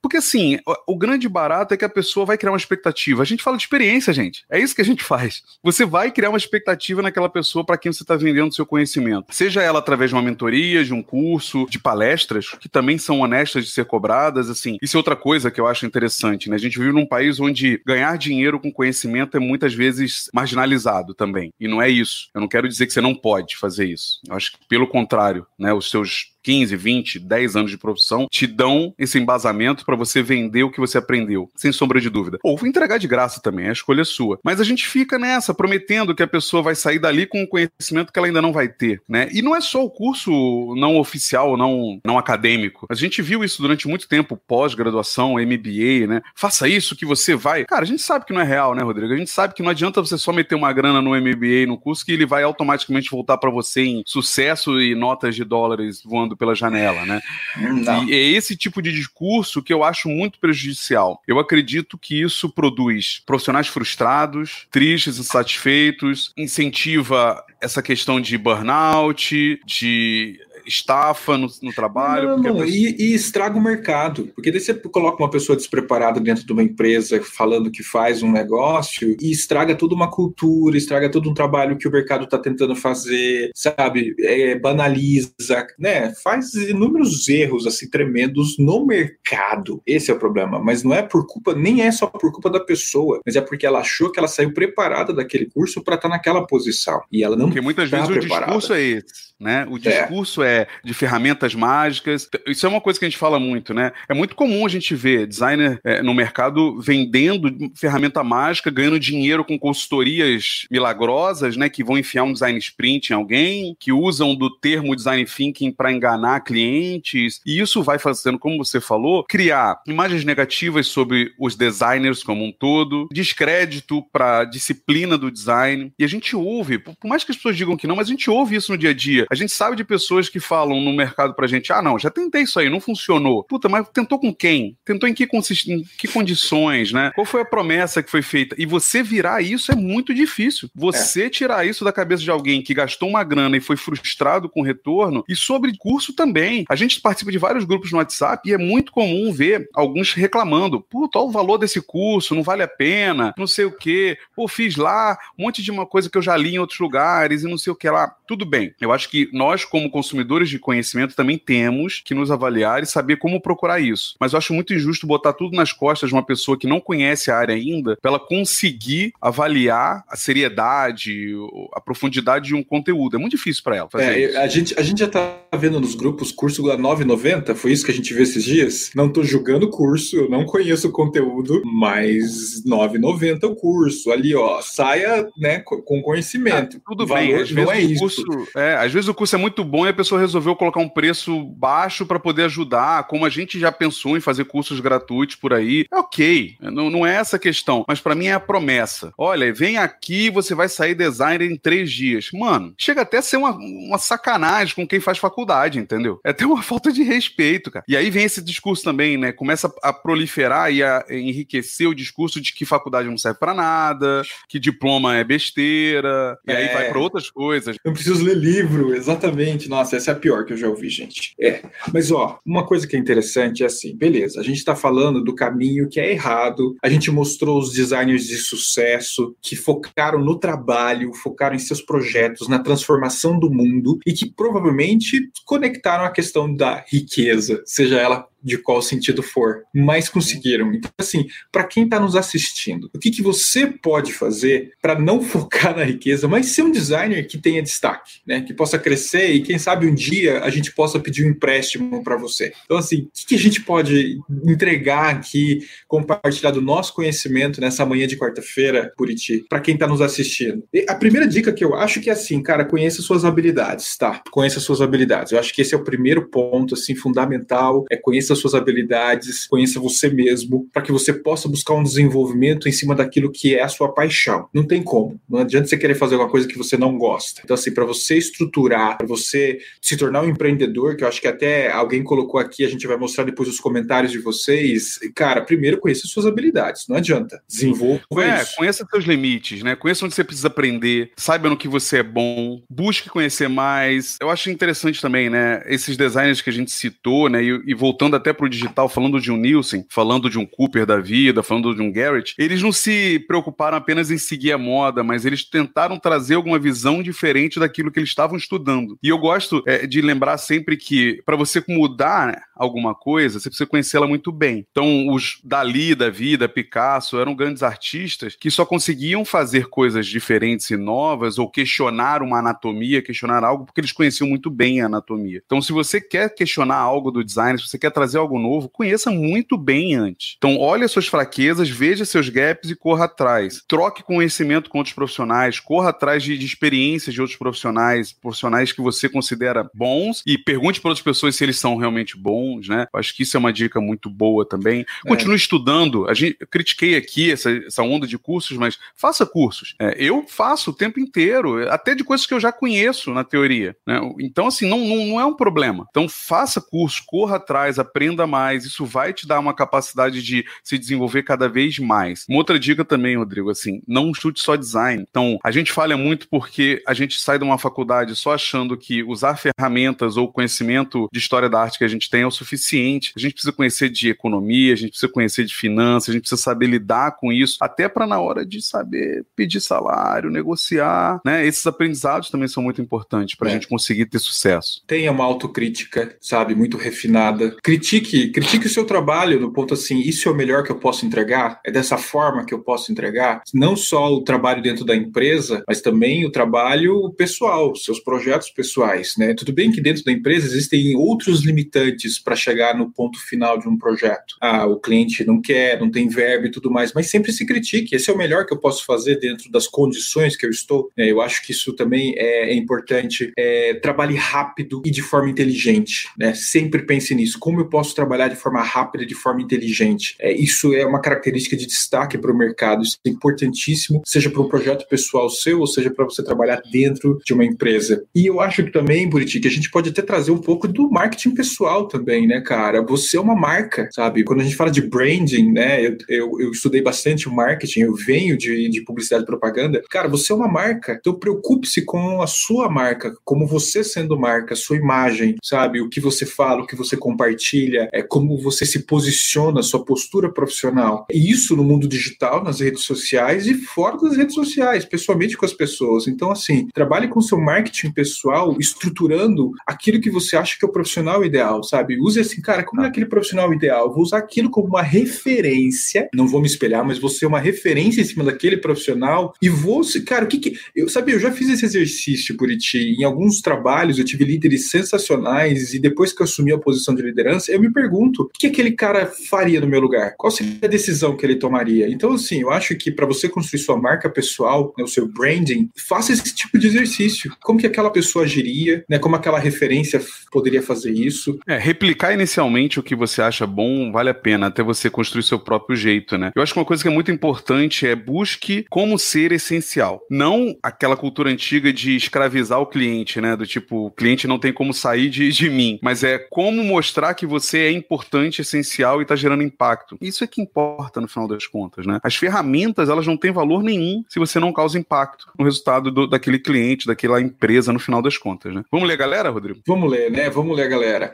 Porque assim, o grande barato é que a pessoa vai criar uma expectativa. A gente fala de experiência, gente. É isso que a gente faz. Você vai criar uma expectativa naquela pessoa para quem você está vendendo seu conhecimento. Seja ela através de uma mentoria, de um curso, de palestras, que também são honestas de ser cobradas, assim. Isso é outra coisa que eu acho interessante, né? A gente vive num país onde ganhar dinheiro com conhecimento é muitas vezes marginalizado também. E não é isso. Eu não quero dizer que você não pode fazer isso. Eu acho que, pelo contrário, né, os seus 15, 20, 10 anos de profissão te dão esse embasamento para você vender o que você aprendeu, sem sombra de dúvida. Ou entregar de graça também, a escolha é sua. Mas a gente fica nessa, prometendo que a pessoa vai sair dali com um conhecimento que ela ainda não vai ter, né? E não é só o curso não oficial, não, não acadêmico. A gente viu isso durante muito tempo, pós-graduação, MBA, né? Faça isso que você vai. Cara, a gente sabe que não é real, né, Rodrigo? A gente sabe que não adianta você só meter uma grana no MBA, no curso, que ele vai automaticamente voltar para você em sucesso e notas de dólares voando pela janela, né? Não. E é esse tipo de discurso que eu acho muito prejudicial. Eu acredito que isso produz profissionais frustrados, tristes, insatisfeitos, incentiva essa questão de burnout, de estafa no, no trabalho. Não, não, pessoa... e, e, estraga o mercado. Porque daí você coloca uma pessoa despreparada dentro de uma empresa falando que faz um negócio e estraga toda uma cultura, estraga todo um trabalho que o mercado está tentando fazer, sabe? É, banaliza, né? Faz inúmeros erros assim tremendos no mercado. Esse é o problema. Mas não é por culpa, nem é só por culpa da pessoa, mas é porque ela achou que ela saiu preparada daquele curso para estar tá naquela posição. E ela não Porque muitas tá vezes preparada. o discurso é esse. Né? O é. discurso é. é. De ferramentas mágicas. Isso é uma coisa que a gente fala muito, né? É muito comum a gente ver designer é, no mercado vendendo ferramenta mágica, ganhando dinheiro com consultorias milagrosas, né? Que vão enfiar um design sprint em alguém, que usam do termo design thinking para enganar clientes. E isso vai fazendo, como você falou, criar imagens negativas sobre os designers como um todo, descrédito para disciplina do design. E a gente ouve, por mais que as pessoas digam que não, mas a gente ouve isso no dia a dia. A gente sabe de pessoas que falam no mercado pra gente: ah, não, já tentei isso aí, não funcionou. Puta, mas tentou com quem? Tentou em que, consist... em que condições, né? Qual foi a promessa que foi feita? E você virar isso é muito difícil. Você é. tirar isso da cabeça de alguém que gastou uma grana e foi frustrado com o retorno. E sobre curso também. A gente participa de vários grupos no WhatsApp e é muito comum ver alguns reclamando: puta, olha o valor desse curso, não vale a pena, não sei o quê. Pô, fiz lá um monte de uma coisa que eu já li em outros lugares e não sei o que lá. Tudo bem. Eu acho que nós, como consumidores de conhecimento, também temos que nos avaliar e saber como procurar isso. Mas eu acho muito injusto botar tudo nas costas de uma pessoa que não conhece a área ainda, para ela conseguir avaliar a seriedade, a profundidade de um conteúdo. É muito difícil para ela fazer é, isso. A gente, a gente já tá vendo nos grupos curso da 9,90, foi isso que a gente viu esses dias? Não tô julgando o curso, eu não conheço o conteúdo, mas 9,90 o curso. Ali, ó, saia né, com conhecimento. Ah, tudo bem, às vezes é o curso, é, às vezes o curso é muito bom e a pessoa resolveu colocar um preço baixo para poder ajudar, como a gente já pensou em fazer cursos gratuitos por aí. É ok, não, não é essa a questão, mas para mim é a promessa. Olha, vem aqui, você vai sair designer em três dias. Mano, chega até a ser uma, uma sacanagem com quem faz faculdade, entendeu? É até uma falta de respeito, cara. E aí vem esse discurso também, né? Começa a proliferar e a enriquecer o discurso de que faculdade não serve para nada, que diploma é besteira, e aí vai é. para outras coisas. Eu preciso ler livro, exatamente. Nossa, essa é a pior que eu já ouvi, gente. É. Mas, ó, uma coisa que é interessante é assim, beleza, a gente tá falando do caminho que é errado, a gente mostrou os designers de sucesso que focaram no trabalho, focaram em seus projetos, na transformação do mundo e que provavelmente conectaram a questão da riqueza, seja ela de qual sentido for, mas conseguiram. Então, assim, para quem está nos assistindo, o que, que você pode fazer para não focar na riqueza, mas ser um designer que tenha destaque, né? Que possa crescer e quem sabe um dia a gente possa pedir um empréstimo para você. Então, assim, o que, que a gente pode entregar aqui, compartilhar do nosso conhecimento nessa manhã de quarta-feira, Buriti, para quem está nos assistindo? E a primeira dica que eu acho que é assim, cara, conheça suas habilidades, tá? Conheça suas habilidades. Eu acho que esse é o primeiro ponto, assim, fundamental, é conhecer conheça suas habilidades, conheça você mesmo, para que você possa buscar um desenvolvimento em cima daquilo que é a sua paixão. Não tem como. Não adianta você querer fazer alguma coisa que você não gosta. Então, assim, para você estruturar, para você se tornar um empreendedor, que eu acho que até alguém colocou aqui, a gente vai mostrar depois os comentários de vocês. Cara, primeiro conheça suas habilidades. Não adianta. Desenvolva é, isso. Conheça seus limites, né? Conheça onde você precisa aprender, saiba no que você é bom, busque conhecer mais. Eu acho interessante também, né? Esses designers que a gente citou, né? E, e voltando até pro digital, falando de um Nielsen, falando de um Cooper da vida, falando de um Garrett, eles não se preocuparam apenas em seguir a moda, mas eles tentaram trazer alguma visão diferente daquilo que eles estavam estudando. E eu gosto é, de lembrar sempre que para você mudar alguma coisa, você precisa conhecê-la muito bem. Então, os Dali da vida, Picasso, eram grandes artistas que só conseguiam fazer coisas diferentes e novas ou questionar uma anatomia, questionar algo, porque eles conheciam muito bem a anatomia. Então, se você quer questionar algo do design, se você quer trazer algo novo, conheça muito bem antes. Então, olhe as suas fraquezas, veja seus gaps e corra atrás. Troque conhecimento com outros profissionais, corra atrás de, de experiências de outros profissionais, profissionais que você considera bons e pergunte para outras pessoas se eles são realmente bons, né? Acho que isso é uma dica muito boa também. Continue é. estudando. A gente, critiquei aqui essa, essa onda de cursos, mas faça cursos. É, eu faço o tempo inteiro, até de coisas que eu já conheço na teoria. Né? Então, assim, não, não, não é um problema. Então, faça curso, corra atrás, aprenda aprenda mais, isso vai te dar uma capacidade de se desenvolver cada vez mais. Uma outra dica também, Rodrigo, assim, não estude só design. Então, a gente falha muito porque a gente sai de uma faculdade só achando que usar ferramentas ou conhecimento de história da arte que a gente tem é o suficiente. A gente precisa conhecer de economia, a gente precisa conhecer de finanças, a gente precisa saber lidar com isso, até para na hora de saber pedir salário, negociar, né? Esses aprendizados também são muito importantes para a é. gente conseguir ter sucesso. Tenha uma autocrítica, sabe, muito refinada. Critique critique, o seu trabalho no ponto assim, isso é o melhor que eu posso entregar? É dessa forma que eu posso entregar? Não só o trabalho dentro da empresa, mas também o trabalho pessoal, seus projetos pessoais, né? Tudo bem que dentro da empresa existem outros limitantes para chegar no ponto final de um projeto. Ah, o cliente não quer, não tem verbo e tudo mais, mas sempre se critique. Esse é o melhor que eu posso fazer dentro das condições que eu estou. É, eu acho que isso também é, é importante. É, trabalhe rápido e de forma inteligente, né? Sempre pense nisso. Como eu posso trabalhar de forma rápida, de forma inteligente. É, isso é uma característica de destaque para o mercado. Isso é importantíssimo, seja para um projeto pessoal seu, ou seja para você trabalhar dentro de uma empresa. E eu acho que também, Buriti, que a gente pode até trazer um pouco do marketing pessoal também, né, cara? Você é uma marca, sabe? Quando a gente fala de branding, né? Eu, eu, eu estudei bastante o marketing, eu venho de, de publicidade e propaganda. Cara, você é uma marca. Então preocupe-se com a sua marca, como você sendo marca, sua imagem, sabe? O que você fala, o que você compartilha é como você se posiciona, sua postura profissional. E isso no mundo digital, nas redes sociais e fora das redes sociais, pessoalmente com as pessoas. Então, assim, trabalhe com seu marketing pessoal, estruturando aquilo que você acha que é o profissional ideal, sabe? Use assim, cara, como é aquele profissional ideal? vou usar aquilo como uma referência, não vou me espelhar, mas vou ser uma referência em cima daquele profissional e vou, cara, o que que. Eu, sabe, eu já fiz esse exercício, Buriti, em alguns trabalhos, eu tive líderes sensacionais e depois que eu assumi a posição de liderança, eu eu me pergunto, o que aquele cara faria no meu lugar? Qual seria a decisão que ele tomaria? Então, assim, eu acho que para você construir sua marca pessoal, né, o seu branding, faça esse tipo de exercício. Como que aquela pessoa agiria, né? Como aquela referência poderia fazer isso? É, replicar publicar inicialmente o que você acha bom vale a pena, até você construir seu próprio jeito, né? Eu acho que uma coisa que é muito importante é busque como ser essencial. Não aquela cultura antiga de escravizar o cliente, né? Do tipo, o cliente não tem como sair de, de mim, mas é como mostrar que você é importante, essencial e está gerando impacto. Isso é que importa no final das contas, né? As ferramentas, elas não têm valor nenhum se você não causa impacto no resultado do, daquele cliente, daquela empresa no final das contas, né? Vamos ler galera, Rodrigo? Vamos ler, né? Vamos ler galera.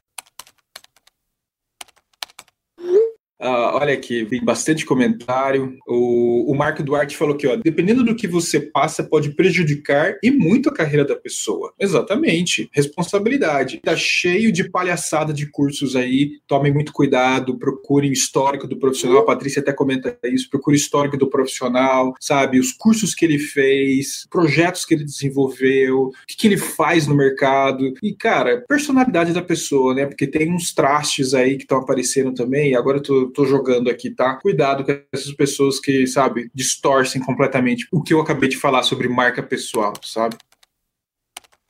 Uh, olha aqui, vi bastante comentário. O, o Marco Duarte falou aqui, ó, dependendo do que você passa, pode prejudicar e muito a carreira da pessoa. Exatamente. Responsabilidade. Tá cheio de palhaçada de cursos aí. Tomem muito cuidado, procurem o histórico do profissional. A Patrícia até comenta isso. Procure o histórico do profissional, sabe? Os cursos que ele fez, projetos que ele desenvolveu, o que, que ele faz no mercado. E, cara, personalidade da pessoa, né? Porque tem uns trastes aí que estão aparecendo também. Agora eu tô tô, jogando aqui, tá? Cuidado com essas pessoas que, sabe, distorcem completamente o que eu acabei de falar sobre marca pessoal, sabe?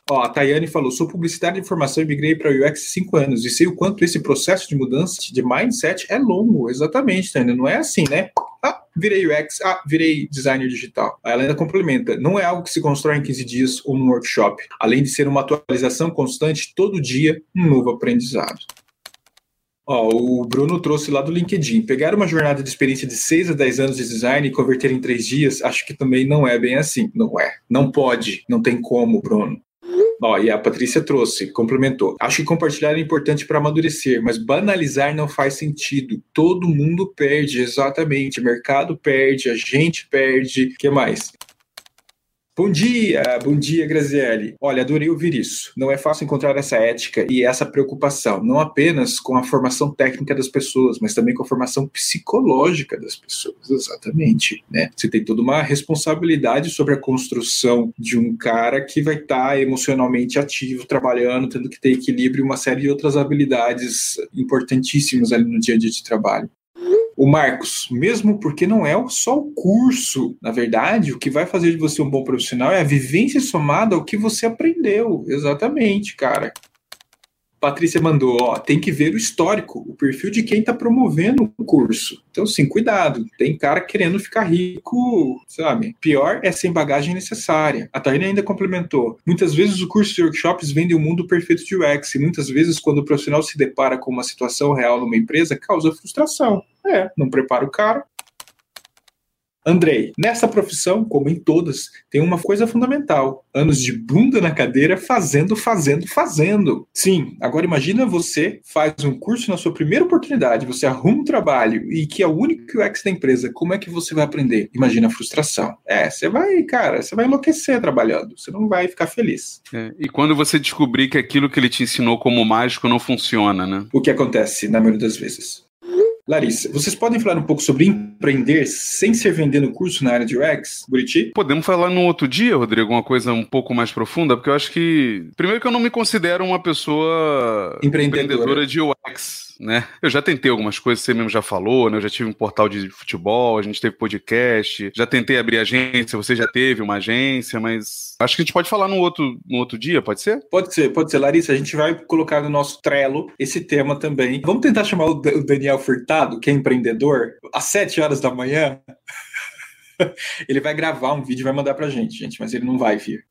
Ó, a Tayane falou: sou publicitária de informação e migrei para o UX há cinco anos e sei o quanto esse processo de mudança de mindset é longo. Exatamente, Tayane. Não é assim, né? Ah, virei UX, ah, virei designer digital. Ela ainda complementa: não é algo que se constrói em 15 dias ou num workshop. Além de ser uma atualização constante, todo dia um novo aprendizado. Ó, o Bruno trouxe lá do LinkedIn. Pegar uma jornada de experiência de 6 a 10 anos de design e converter em 3 dias, acho que também não é bem assim. Não é. Não pode. Não tem como, Bruno. Ó, e a Patrícia trouxe, complementou. Acho que compartilhar é importante para amadurecer, mas banalizar não faz sentido. Todo mundo perde, exatamente. Mercado perde, a gente perde. O que mais? Bom dia, bom dia, Graziele. Olha, adorei ouvir isso. Não é fácil encontrar essa ética e essa preocupação, não apenas com a formação técnica das pessoas, mas também com a formação psicológica das pessoas. Exatamente, né? Você tem toda uma responsabilidade sobre a construção de um cara que vai estar tá emocionalmente ativo, trabalhando, tendo que ter equilíbrio e uma série de outras habilidades importantíssimas ali no dia a dia de trabalho o Marcos, mesmo porque não é só o curso, na verdade, o que vai fazer de você um bom profissional é a vivência somada ao que você aprendeu. Exatamente, cara. Patrícia mandou, ó, tem que ver o histórico, o perfil de quem está promovendo o curso. Então, sim, cuidado. Tem cara querendo ficar rico, sabe? Pior é sem bagagem necessária. A Taina ainda complementou. Muitas vezes o curso de workshops vende o um mundo perfeito de UX e muitas vezes quando o profissional se depara com uma situação real numa empresa, causa frustração. É, não prepara o cara, Andrei, nessa profissão, como em todas, tem uma coisa fundamental: anos de bunda na cadeira, fazendo, fazendo, fazendo. Sim, agora imagina você faz um curso na sua primeira oportunidade, você arruma um trabalho e que é o único UX da empresa. Como é que você vai aprender? Imagina a frustração. É, você vai, cara, você vai enlouquecer trabalhando, você não vai ficar feliz. É, e quando você descobrir que aquilo que ele te ensinou como mágico não funciona, né? O que acontece na maioria das vezes? Larissa, vocês podem falar um pouco sobre empreender sem ser vendendo curso na área de UX, Buriti? Podemos falar num outro dia, Rodrigo, uma coisa um pouco mais profunda, porque eu acho que. Primeiro que eu não me considero uma pessoa empreendedora, empreendedora de UX né? Eu já tentei algumas coisas, você mesmo já falou, né? Eu já tive um portal de futebol, a gente teve podcast, já tentei abrir agência, você já teve uma agência, mas acho que a gente pode falar no outro, no outro dia, pode ser? Pode ser, pode ser. Larissa, a gente vai colocar no nosso Trello esse tema também. Vamos tentar chamar o Daniel Furtado, que é empreendedor, às 7 horas da manhã. ele vai gravar um vídeo e vai mandar pra gente, gente, mas ele não vai vir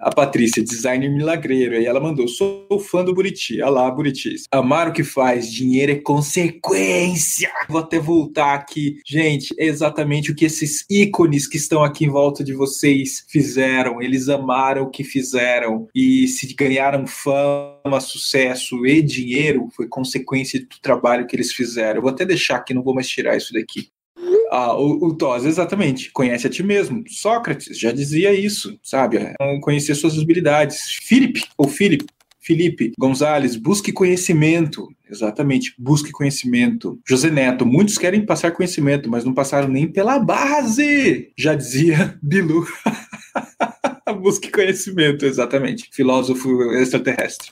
a Patrícia, designer milagreiro, aí ela mandou: sou fã do Buriti. Olha lá, Buriti. Amar o que faz, dinheiro é consequência. Vou até voltar aqui. Gente, é exatamente o que esses ícones que estão aqui em volta de vocês fizeram. Eles amaram o que fizeram. E se ganharam fama, sucesso e dinheiro, foi consequência do trabalho que eles fizeram. Vou até deixar aqui, não vou mais tirar isso daqui. Ah, o, o exatamente. Conhece a ti mesmo. Sócrates já dizia isso, sabe? Conhecer suas habilidades. Felipe, ou Felipe, Felipe Gonzalez, busque conhecimento. Exatamente, busque conhecimento. José Neto, muitos querem passar conhecimento, mas não passaram nem pela base. Já dizia Bilu. busque conhecimento, exatamente. Filósofo extraterrestre.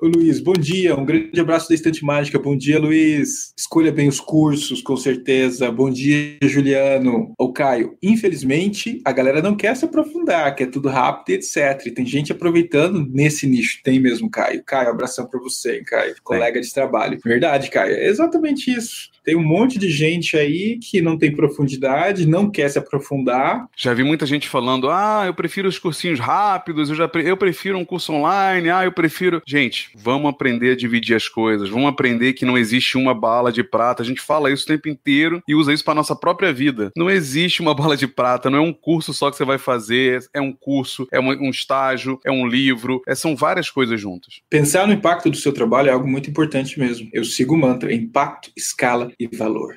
Luiz, bom dia. Um grande abraço da Estante Mágica. Bom dia, Luiz. Escolha bem os cursos, com certeza. Bom dia, Juliano. Ô, Caio, infelizmente, a galera não quer se aprofundar, quer tudo rápido e etc. E tem gente aproveitando nesse nicho. Tem mesmo, Caio. Caio, abração pra você, hein, Caio. Colega de trabalho. Verdade, Caio. É exatamente isso. Tem um monte de gente aí que não tem profundidade, não quer se aprofundar. Já vi muita gente falando: ah, eu prefiro os cursinhos rápidos, eu, já pre eu prefiro um curso online, ah, eu prefiro. Gente, vamos aprender a dividir as coisas, vamos aprender que não existe uma bala de prata. A gente fala isso o tempo inteiro e usa isso para nossa própria vida. Não existe uma bala de prata, não é um curso só que você vai fazer, é um curso, é um, estágio, é um livro, é, são várias coisas juntas. Pensar no impacto do seu trabalho é algo muito importante mesmo. Eu sigo o mantra: impacto, escala e valor.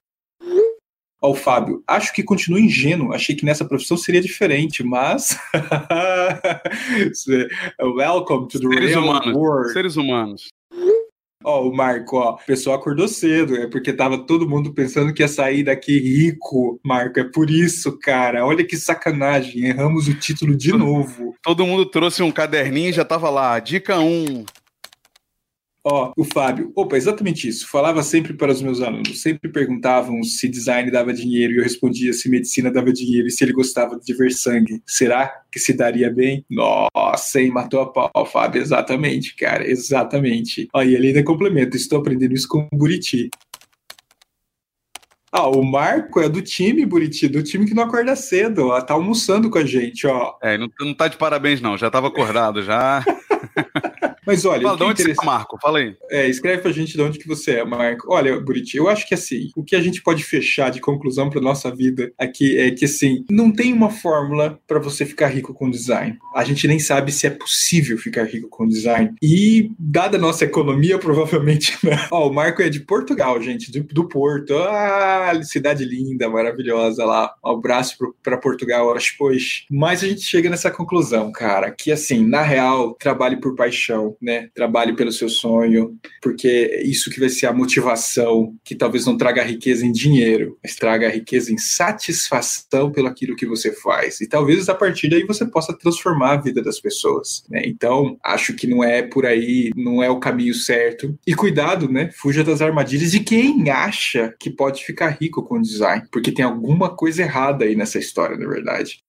Ó, o Fábio, acho que continua ingênuo. Achei que nessa profissão seria diferente, mas. Welcome to the Seres real humanos. world. Seres humanos. Ó, o Marco, ó, o pessoal acordou cedo, é porque tava todo mundo pensando que ia sair daqui rico, Marco. É por isso, cara. Olha que sacanagem, erramos o título de novo. Todo mundo trouxe um caderninho e já tava lá. Dica 1. Ó, o Fábio, opa, exatamente isso. Falava sempre para os meus alunos, sempre perguntavam se design dava dinheiro e eu respondia se medicina dava dinheiro e se ele gostava de ver sangue. Será que se daria bem? Nossa, hein, matou a pau, Fábio, exatamente, cara, exatamente. Ó, e ele ainda complementa, estou aprendendo isso com o Buriti. Ah, o Marco é do time, Buriti, do time que não acorda cedo, ó, tá almoçando com a gente, ó. É, não, não tá de parabéns, não. Já tava acordado, já. Mas olha, Fala, de onde você é, Marco? Fala aí. É, escreve pra gente de onde que você é, Marco. Olha, Buriti, eu acho que assim, o que a gente pode fechar de conclusão pra nossa vida aqui é que assim, não tem uma fórmula pra você ficar rico com design. A gente nem sabe se é possível ficar rico com design. E dada a nossa economia, provavelmente não. Ó, o Marco é de Portugal, gente, do, do Porto. Ah, cidade linda, maravilhosa lá. Um abraço pro, pra Portugal, horas depois. Mas a gente chega nessa conclusão, cara, que assim, na real, trabalhe por paixão, né? Trabalhe pelo seu sonho, porque é isso que vai ser a motivação que talvez não traga riqueza em dinheiro, mas traga riqueza em satisfação pelo aquilo que você faz. E talvez a partir daí você possa transformar a vida das pessoas, né? Então, acho que não é por aí, não é o caminho certo. E cuidado, né? Fuja das armadilhas de quem acha que pode ficar rico com design, porque tem alguma coisa errada aí nessa história, na verdade.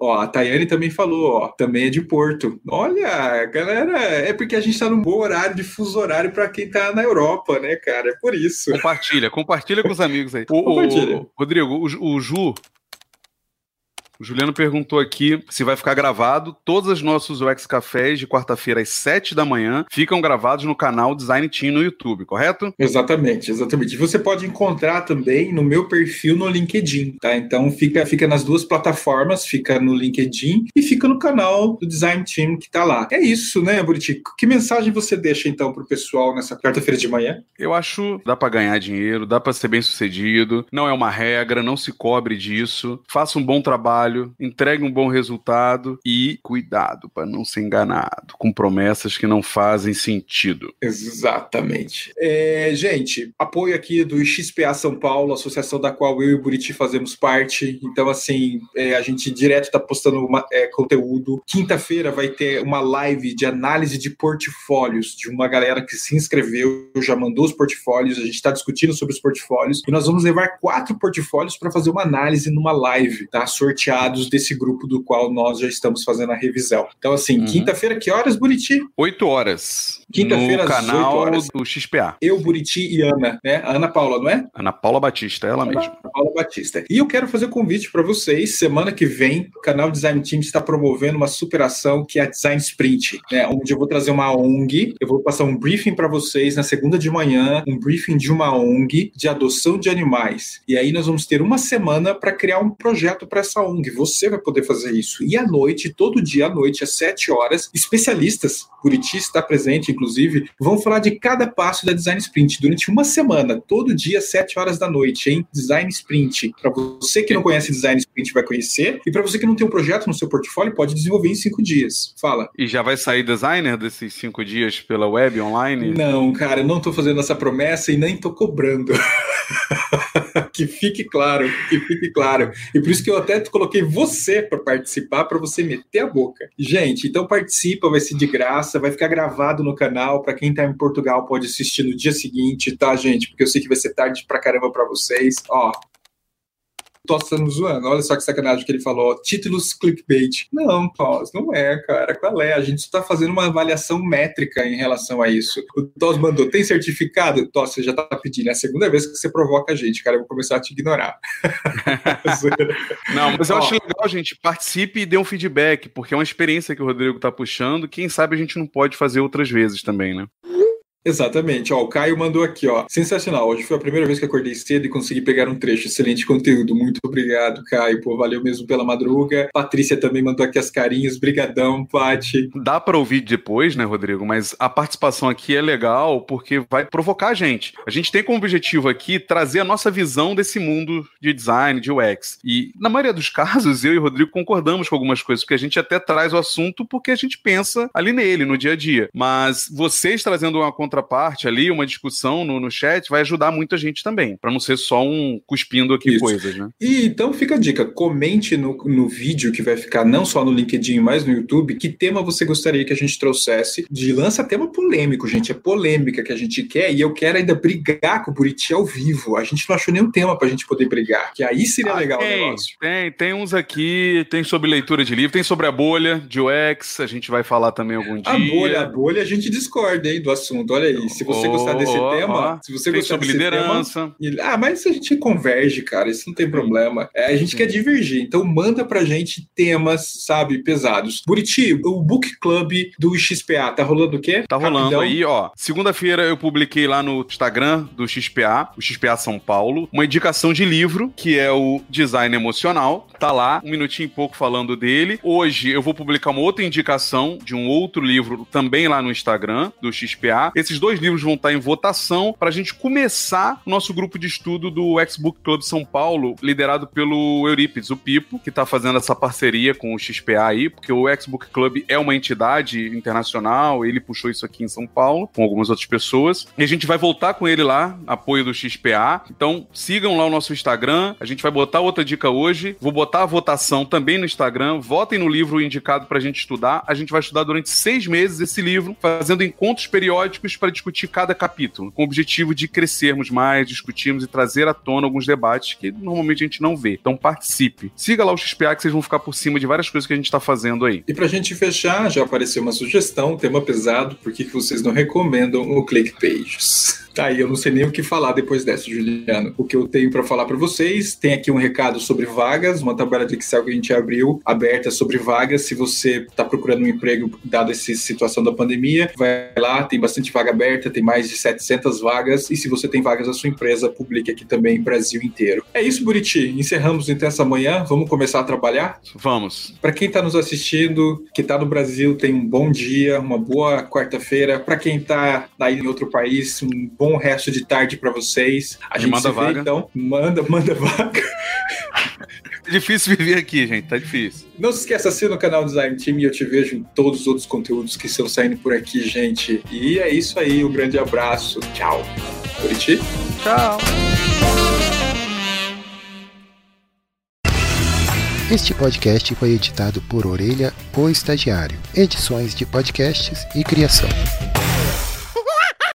Ó, a Tayane também falou, ó, também é de Porto. Olha, galera, é porque a gente tá num bom horário de fuso horário pra quem tá na Europa, né, cara? É por isso. Compartilha, compartilha com os amigos aí. O, o- Compartilha. Rodrigo, o, o Ju. O Juliano perguntou aqui se vai ficar gravado. Todos os nossos UX Cafés de quarta-feira às 7 da manhã ficam gravados no canal Design Team no YouTube, correto? Exatamente, exatamente. E Você pode encontrar também no meu perfil no LinkedIn, tá? Então fica, fica nas duas plataformas, fica no LinkedIn e fica no canal do Design Team que tá lá. É isso, né, Buriti? Que mensagem você deixa então pro pessoal nessa quarta-feira de manhã? Eu acho dá pra ganhar dinheiro, dá pra ser bem sucedido. Não é uma regra, não se cobre disso. Faça um bom trabalho, entregue um bom resultado e cuidado pra não ser enganado com promessas que não fazem sentido. Exatamente. É, gente, apoio aqui do XPA São Paulo, associação da qual eu e o Buriti fazemos parte. Então, assim, é, a gente direto está postando uma- é, conteúdo. Quinta-feira vai ter uma live de análise de portfólios de uma galera que se inscreveu, já mandou os portfólios. A gente está discutindo sobre os portfólios e nós vamos levar quatro portfólios para fazer uma análise numa live, tá? Sorteados desse grupo do qual nós já estamos fazendo a revisão. Então, assim, Uhum. quinta-feira, que horas, Buriti? 8 horas. Quinta-feira no às canal 8 horas. do XPA. Eu, Buriti e Ana, né? A Ana Paula, não é? Ana Paula Batista, ela mesma. Ana Paula Batista. E eu quero fazer um convite para vocês. Semana que vem, o canal Design Team está promovendo uma superação que é a Design Sprint, né? Onde eu vou trazer uma ONG, eu vou passar um briefing para vocês na segunda de manhã, um briefing de uma ONG de adoção de animais. E aí nós vamos ter uma semana para criar um projeto para essa ONG. Você vai poder fazer isso. E à noite, todo dia à noite, às 7 horas, especialistas, Buriti está presente, inclusive, vão falar de cada passo da Design Sprint durante uma semana, todo dia, às 7 horas da noite, hein? Design Sprint. Para você que não conhece Design Sprint, vai conhecer. E para você que não tem um projeto no seu portfólio, pode desenvolver em cinco dias. Fala. E já vai sair designer desses cinco dias pela web online? Não, cara, eu não tô fazendo essa promessa e nem tô cobrando. que fique claro, que fique claro. E por isso que eu até coloquei você para participar, para você meter a boca. Gente, então participa, vai ser de graça, vai ficar gravado no canal. Para quem está em Portugal, pode assistir no dia seguinte, tá, gente? Porque eu sei que vai ser tarde pra caramba para vocês. Ó, Tossa nos zoando. Olha só que sacanagem que ele falou. Títulos clickbait. Não, Toss, não é, cara. Qual é? A gente está fazendo uma avaliação métrica em relação a isso. O Toss mandou, tem certificado? Toss, você já está pedindo. É a segunda vez que você provoca a gente, cara. Eu vou começar a te ignorar. não, mas eu Ó, acho legal, gente. Participe e dê um feedback, porque é uma experiência que o Rodrigo está puxando. Quem sabe a gente não pode fazer outras vezes também, né? Exatamente, ó, o Caio mandou aqui, ó. Sensacional. Hoje foi a primeira vez que acordei cedo e consegui pegar um trecho. Excelente conteúdo. Muito obrigado, Caio. Pô, valeu mesmo pela madruga. Patrícia também mandou aqui as carinhas. Brigadão, Pati. Dá para ouvir depois, né, Rodrigo? Mas a participação aqui é legal porque vai provocar a gente. A gente tem como objetivo aqui trazer a nossa visão desse mundo de design, de UX. E na maioria dos casos, eu e o Rodrigo concordamos com algumas coisas, porque a gente até traz o assunto porque a gente pensa ali nele, no dia a dia. Mas vocês trazendo uma conta contraparte ali, uma discussão no, no chat, vai ajudar muita gente também, para não ser só um cuspindo aqui Isso. coisas, né? E então fica a dica, comente no, no vídeo que vai ficar não só no LinkedIn, mas no YouTube, que tema você gostaria que a gente trouxesse. De lança tema polêmico, gente, é polêmica que a gente quer e eu quero ainda brigar com o Buriti ao vivo. A gente não achou nenhum tema pra gente poder brigar, que aí seria ah, legal tem, o negócio. Tem, tem uns aqui, tem sobre leitura de livro, tem sobre a bolha de UX, a gente vai falar também algum dia. A bolha, a bolha, a gente discorda, hein, do assunto. Olha Olha aí, se você oh, gostar desse oh, tema, oh. se você gostar desse liderança. tema. Ah, mas a gente converge, cara, isso não tem problema. É, a gente Sim. quer divergir, então manda pra gente temas, sabe, pesados. Buriti, o Book Club do XPA, tá rolando o quê? Tá rolando Rapidão. aí, ó. Segunda-feira eu publiquei lá no Instagram do XPA, o XPA São Paulo, uma indicação de livro, que é o Design Emocional. Tá lá, um minutinho e pouco falando dele. Hoje eu vou publicar uma outra indicação de um outro livro também lá no Instagram do XPA. Esses esses dois livros vão estar em votação para a gente começar o nosso grupo de estudo do X-Book Club São Paulo, liderado pelo Eurípides, o Pipo, que está fazendo essa parceria com o XPA aí, porque o X-Book Club é uma entidade internacional, ele puxou isso aqui em São Paulo, com algumas outras pessoas, e a gente vai voltar com ele lá, apoio do XPA. Então, sigam lá o nosso Instagram, a gente vai botar outra dica hoje, vou botar a votação também no Instagram, votem no livro indicado para a gente estudar, a gente vai estudar durante seis meses esse livro, fazendo encontros periódicos para discutir cada capítulo, com o objetivo de crescermos mais, discutirmos e trazer à tona alguns debates que normalmente a gente não vê. Então participe. Siga lá o XPA que vocês vão ficar por cima de várias coisas que a gente está fazendo aí. E para a gente fechar, já apareceu uma sugestão, tema pesado, por que vocês não recomendam o Click Pages? Tá aí, eu não sei nem o que falar depois dessa, Juliano. O que eu tenho para falar para vocês, tem aqui um recado sobre vagas, uma tabela de Excel que a gente abriu, aberta sobre vagas. Se você está procurando um emprego, dado essa situação da pandemia, vai lá, tem bastante vaga aberta, tem mais de 700 vagas. E se você tem vagas na sua empresa, publique aqui também, Brasil inteiro. É isso, Buriti. Encerramos então essa manhã. Vamos começar a trabalhar? Vamos. Para quem está nos assistindo, que está no Brasil, tem um bom dia, uma boa quarta-feira. Para quem está aí em outro país, um bom bom resto de tarde para vocês. A gente manda vaga. Vê, então, manda, manda vaga. É difícil viver aqui, gente, tá difícil. Não se esqueça, assina o canal Design Team e eu te vejo em todos os outros conteúdos que estão saindo por aqui, gente. E é isso aí, um grande abraço. Tchau. Buriti? Tchau. Este podcast foi editado por Orelha, o Estagiário. Edições de podcasts e criação.